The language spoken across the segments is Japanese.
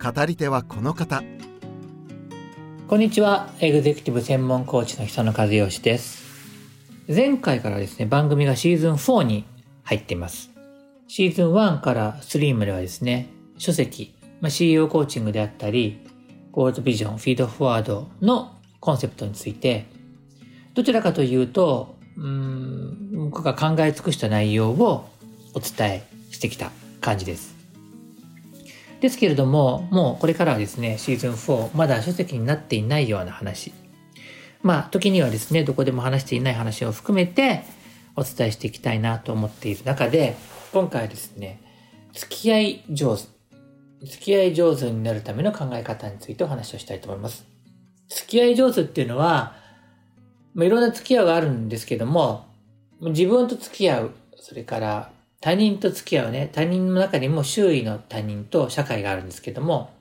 語り手はこの方。こんにちは。エグゼクティブ専門コーチの久野和義です。前回からですね番組がシーズン4に入っています。シーズン1から3まではですね書籍、まあ、CEO コーチングであったりゴールドビジョンフィードフォワードのコンセプトについてどちらかというとうん僕が考え尽くした内容をお伝えしてきた感じです。ですけれども、もうこれからはですね、シーズン4、まだ書籍になっていないような話。まあ、時にはですね、どこでも話していない話を含めてお伝えしていきたいなと思っている中で、今回はですね、付き合い上手。付き合い上手になるための考え方についてお話をしたいと思います。付き合い上手っていうのは、まあ、いろんな付き合いがあるんですけども、自分と付き合う、それから他人と付き合うね、他人の中にも周囲の他人と社会があるんですけども、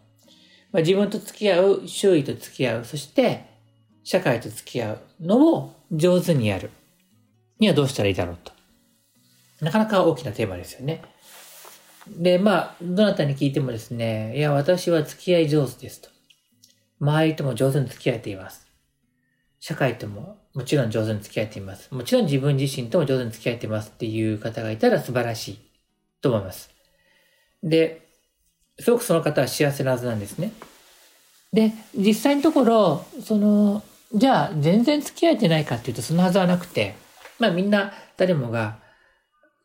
まあ、自分と付き合う、周囲と付き合う、そして社会と付き合うのを上手にやるにはどうしたらいいだろうと。なかなか大きなテーマですよね。で、まあ、どなたに聞いてもですね、いや、私は付き合い上手ですと。周りとも上手に付き合えています。社会とももちろん上手に付き合えています。もちろん自分自身とも上手に付き合えてますっていう方がいたら素晴らしいと思います。で、すごくその方は幸せなはずなんですね。で、実際のところ、その、じゃあ全然付き合えてないかっていうとそのはずはなくて、まあみんな誰もが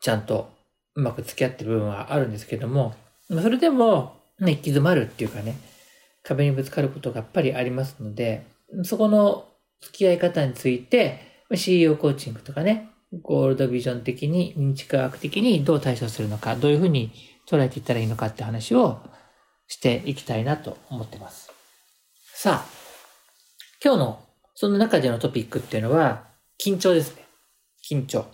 ちゃんとうまく付き合ってる部分はあるんですけども、それでも、ね、行き詰まるっていうかね、壁にぶつかることがやっぱりありますので、そこの付き合い方について、CEO コーチングとかね、ゴールドビジョン的に、認知科学的にどう対処するのか、どういうふうに捉えていったらいいのかって話をしていきたいなと思ってます。さあ、今日のその中でのトピックっていうのは、緊張ですね。緊張。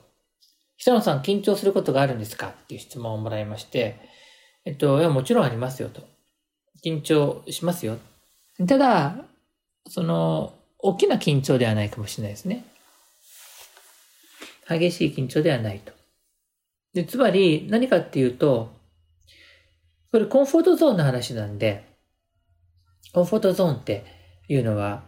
久野さん、緊張することがあるんですかっていう質問をもらいまして、えっと、いや、もちろんありますよと。緊張しますよ。ただ、その、大きな緊張ではないかもしれないですね。激しい緊張ではないと。で、つまり何かっていうと、これコンフォートゾーンの話なんで、コンフォートゾーンっていうのは、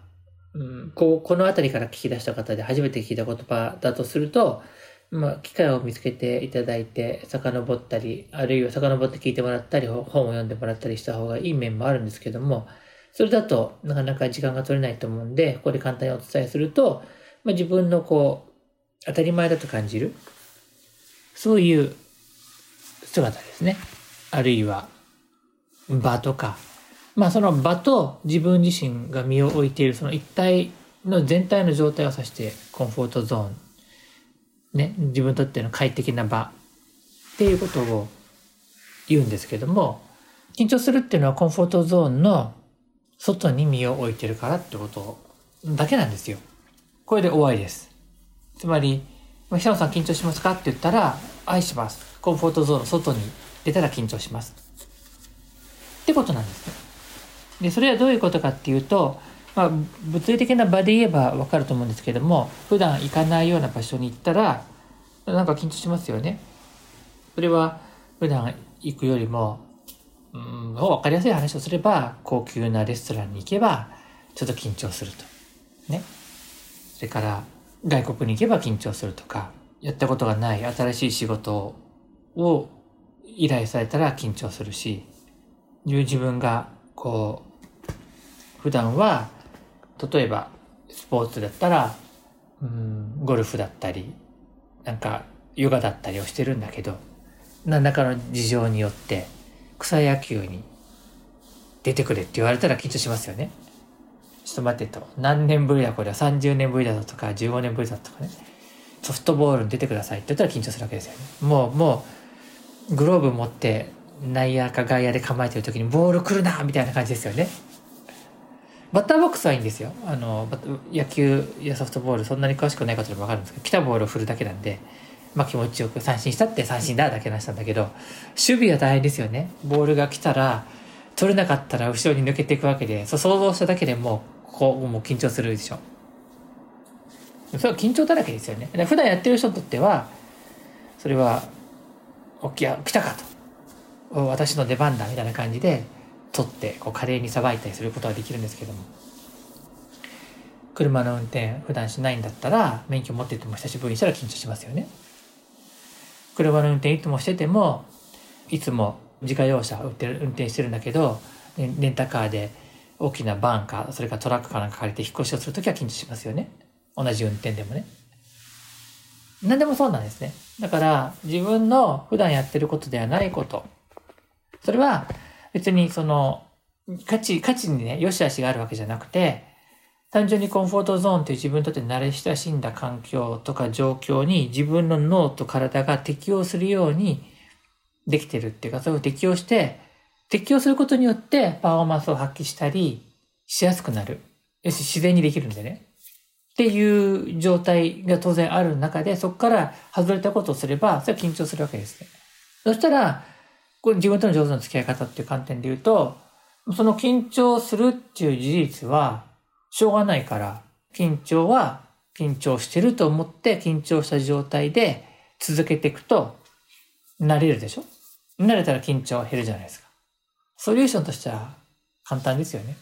うん、ここの辺りから聞き出した方で初めて聞いた言葉だとすると、まあ、機会を見つけていただいて、遡ったり、あるいは遡って聞いてもらったり、本を読んでもらったりした方がいい面もあるんですけども、それだとなかなか時間が取れないと思うんで、ここで簡単にお伝えすると、まあ、自分のこう、当たり前だと感じる、そういう姿ですね。あるいは、場とか、まあその場と自分自身が身を置いているその一体の全体の状態を指してコンフォートゾーン、ね、自分にとっての快適な場っていうことを言うんですけども、緊張するっていうのはコンフォートゾーンの外に身を置いてるからってことだけなんですよ。これで終わりです。つまり、久野さん緊張しますかって言ったら、愛します。コンフォートゾーンの外に出たら緊張します。ってことなんですね。で、それはどういうことかっていうと、まあ、物理的な場で言えばわかると思うんですけども、普段行かないような場所に行ったら、なんか緊張しますよね。それは普段行くよりもうん、分かりやすい話をすれば、高級なレストランに行けば、ちょっと緊張すると。ね。それから、外国に行けば緊張するとか、やったことがない新しい仕事を依頼されたら緊張するし、自分が、こう、普段は、例えば、スポーツだったら、うん、ゴルフだったり、なんか、ヨガだったりをしてるんだけど、何らかの事情によって、草野球に出てくれって言われたら緊張しますよね。ちょっと待ってと。何年ぶりだこれは30年ぶりだとか15年ぶりだとかね。ソフトボールに出てくださいって言ったら緊張するわけですよね。もう、もう、グローブ持って内野か外野で構えてる時にボール来るなみたいな感じですよね。バッターボックスはいいんですよ。あの、野球やソフトボールそんなに詳しくない方でもわかるんですけど、来たボールを振るだけなんで、まあ気持ちよく三振したって三振だだけなしたんだけど、守備は大変ですよね。ボールが来たら、取れなかったら後ろに抜けていくわけで、そう想像しただけでもう、こう、もう緊張するでしょ。それは緊張だらけですよね。普段やってる人にとっては、それは、起きや、来たかと。私の出番だみたいな感じで、取ってこう華麗にさばいたりすることはできるんですけども車の運転普段しないんだったら免許持ってても久しぶりにしたら緊張しますよね車の運転いつもしててもいつも自家用車運転運転してるんだけどレンタカーで大きなバンかそれからトラックかなんか借りて引っ越しをするときは緊張しますよね。同じ運転でもね。何でもそうなんですね。だから自分の普段やってることではないこと。それは別にその、価値、価値にね、良し悪しがあるわけじゃなくて、単純にコンフォートゾーンという自分にとって慣れ親しんだ環境とか状況に自分の脳と体が適応するようにできてるっていうか、それを適応して、適応することによってパフォーマンスを発揮したりしやすくなる。要するに自然にできるんでね。っていう状態が当然ある中で、そこから外れたことをすれば、それは緊張するわけですね。そしたら、これ自分との上手な付き合い方っていう観点で言うと、その緊張するっていう事実は、しょうがないから、緊張は緊張してると思って緊張した状態で続けていくと、慣れるでしょ？慣れたら緊張は減るじゃないですか。ソリューションとしては簡単ですよね。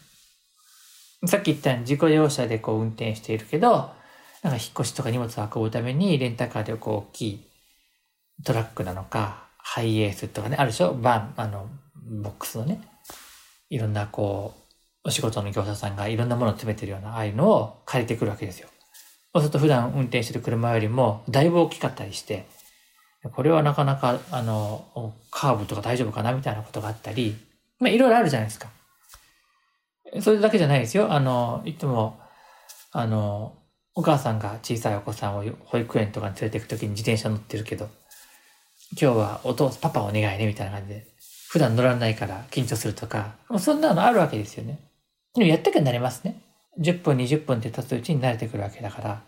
さっき言ったように自己用車でこう運転しているけど、なんか引っ越しとか荷物を運ぶためにレンタカーでこう大きいトラックなのか、ハイエースとかね、あるでしょ？バン、あの、ボックスのね。いろんなこう、お仕事の業者さんがいろんなものを詰めてるような、ああいうのを借りてくるわけですよ。そうすると普段運転してる車よりもだいぶ大きかったりして、これはなかなか、あの、カーブとか大丈夫かなみたいなことがあったり、まあいろいろあるじゃないですか。それだけじゃないですよ。あの、いつも、あの、お母さんが小さいお子さんを保育園とかに連れて行くときに自転車乗ってるけど、今日はお父パパお願いね、みたいな感じで。普段乗らないから緊張するとか、そんなのあるわけですよね。でもやってくなれますね。10分、20分って経つうちに慣れてくるわけだから、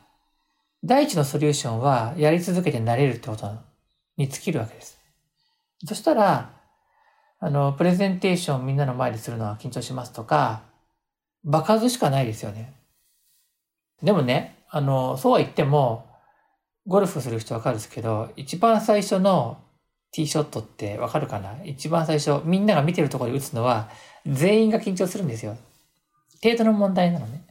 第一のソリューションはやり続けて慣れるってことに尽きるわけです。そしたら、あの、プレゼンテーションみんなの前でするのは緊張しますとか、場数しかないですよね。でもね、あの、そうは言っても、ゴルフする人わかるんですけど、一番最初のティーショットってわかるかな？一番最初、みんなが見てるところで打つのは、全員が緊張するんですよ。程度の問題なのね。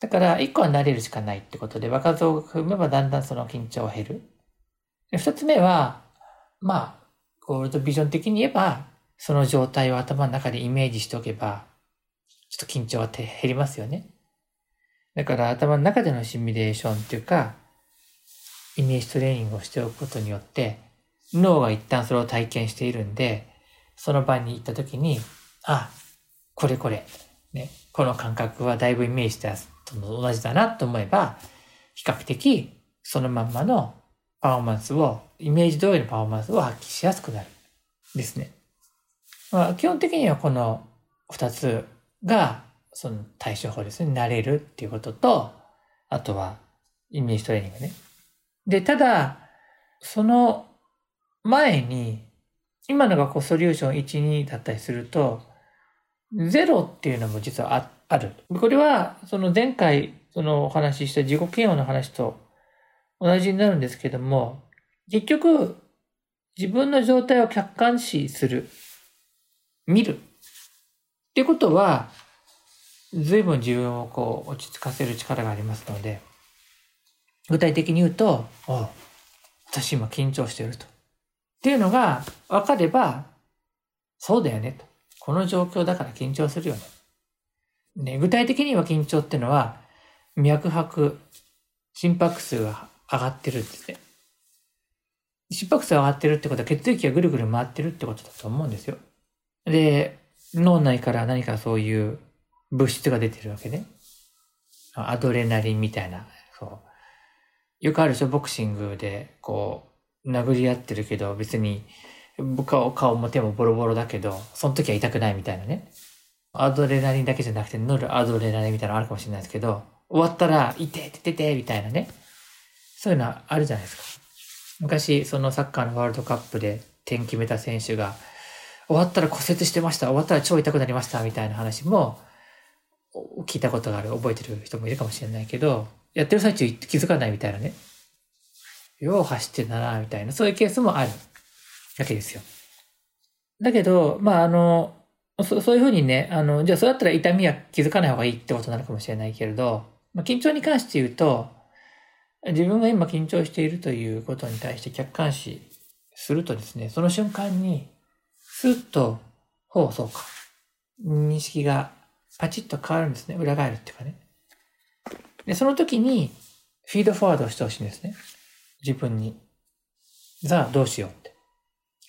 だから、一個は慣れるしかないってことで、若造を踏めばだんだんその緊張は減る。二つ目は、まあ、ゴールドビジョン的に言えば、その状態を頭の中でイメージしておけば、ちょっと緊張は減りますよね。だから頭の中でのシミュレーションっていうか、イメージトレーニングをしておくことによって、脳が一旦それを体験しているんで、その場に行った時に、あ、これこれ、ね、この感覚はだいぶイメージしたと同じだなと思えば、比較的そのまんまのパフォーマンスを、イメージ通りのパフォーマンスを発揮しやすくなる。ですね。まあ、基本的にはこの二つが、その対処法ですね。慣れるっていうことと、あとはイメージトレーニングね。で、ただ、その前に、今のがこうソリューション1、2だったりすると、0っていうのも実はあある。これは、その前回、そのお話しした自己嫌悪の話と同じになるんですけども、結局、自分の状態を客観視する。見る。っていうことは、随分自分をこう落ち着かせる力がありますので、具体的に言うと、あ私今緊張してると。っていうのが分かれば、そうだよねと。この状況だから緊張するよね。ね具体的には緊張ってのは、脈拍、心拍数が上がってるんですね。心拍数が上がってるってことは血液がぐるぐる回ってるってことだと思うんですよ。で、脳内から何かそういう物質が出てるわけね。アドレナリンみたいな、そう。よくあるでしょ？ボクシングで、こう、殴り合ってるけど、別に、顔顔も手もボロボロだけど、その時は痛くないみたいなね。アドレナリンだけじゃなくて、乗るアドレナリンみたいなのあるかもしれないですけど、終わったら、いててててみたいなね。そういうのはあるじゃないですか。昔、そのサッカーのワールドカップで点決めた選手が、終わったら骨折してました、終わったら超痛くなりました、みたいな話も、聞いたことがある、覚えてる人もいるかもしれないけど、やってる最中気づかないみたいなね。よう走ってんだな、みたいな、そういうケースもあるわけですよ。だけど、まあ、あの、そそういうふうにね、あの、じゃあそうだったら痛みは気づかない方がいいってことなのかもしれないけれど、まあ、緊張に関して言うと、自分が今緊張しているということに対して客観視するとですね、その瞬間に、スッと、ほう、そうか。認識がパチッと変わるんですね。裏返るっていうかね。で、その時に、フィードフォワードをしてほしいんですね。自分に。さあ、どうしようって。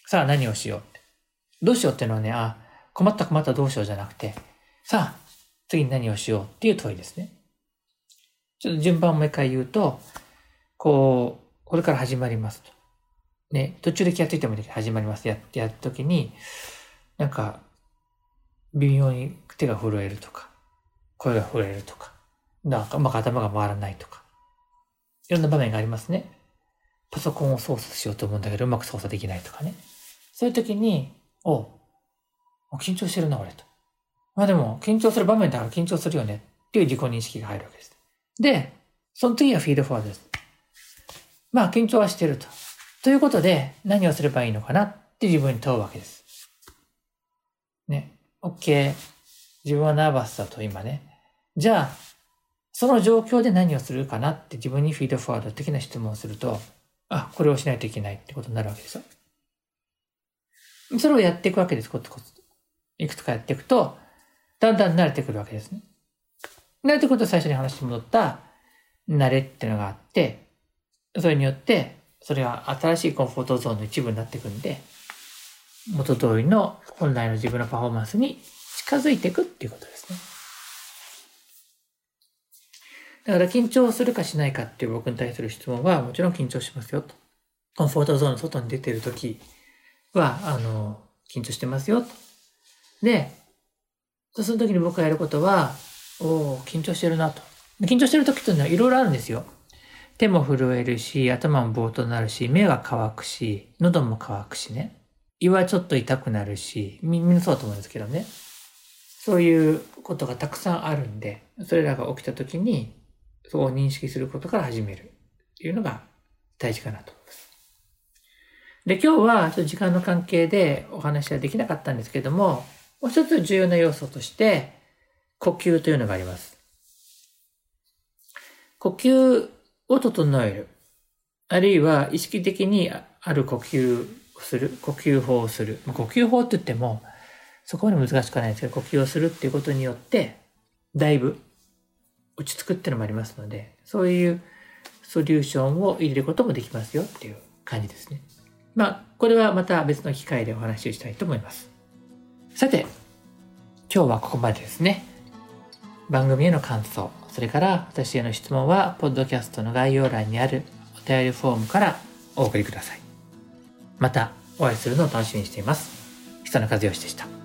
さあ、何をしよう。どうしようっていうのはね、あ、困った困ったどうしようじゃなくて、さあ、次に何をしようっていう問いですね。ちょっと順番をもう一回言うと、こう、これから始まりますと。ね、途中で気がついてもいいけど始まりますやってやった時に、なんか、微妙に手が震えるとか、声が震えるとか、なんかうまく頭が回らないとか、いろんな場面がありますね。パソコンを操作しようと思うんだけど、うまく操作できないとかね。そういう時に、お緊張してるな、俺と。まあでも、緊張する場面だから緊張するよねっていう自己認識が入るわけです。で、その次はフィードフォワードです。まあ、緊張はしてると。ということで、何をすればいいのかな？って自分に問うわけです。ね。OK。自分はナーバスだと今ね。じゃあ、その状況で何をするかな？って自分にフィードフォワード的な質問をすると、あ、これをしないといけないってことになるわけですよ。それをやっていくわけです、コツコツ。いくつかやっていくと、だんだん慣れてくるわけですね。慣れてくると最初に話に戻った慣れっていうのがあって、それによって、それが新しいコンフォートゾーンの一部になっていくんで、元通りの本来の自分のパフォーマンスに近づいていくっていうことですね。だから緊張するかしないかっていう僕に対する質問はもちろん緊張しますよと。コンフォートゾーンの外に出てるときは、あの、緊張してますよと。で、その時に僕がやることは、おお緊張してるなと。緊張してる時っていうのはいろいろあるんですよ。手も震えるし、頭もぼーっとなるし、目は乾くし、喉も乾くしね。胃はちょっと痛くなるし、みんなそうだと思うんですけどね。そういうことがたくさんあるんで、それらが起きた時に、そう認識することから始めるっていうのが大事かなと思います。で、今日はちょっと時間の関係でお話はできなかったんですけども、もう一つ重要な要素として、呼吸というのがあります。呼吸を整える。あるいは意識的にある呼吸をする。呼吸法をする。呼吸法って言っても、そこまで難しくないですけど、呼吸をするっていうことによって、だいぶ落ち着くっていうのもありますので、そういうソリューションを入れることもできますよっていう感じですね。まあ、これはまた別の機会でお話をしたいと思います。さて、今日はここまでですね。番組への感想、それから私への質問は、ポッドキャストの概要欄にあるお便りフォームからお送りください。またお会いするのを楽しみにしています。久野和義でした。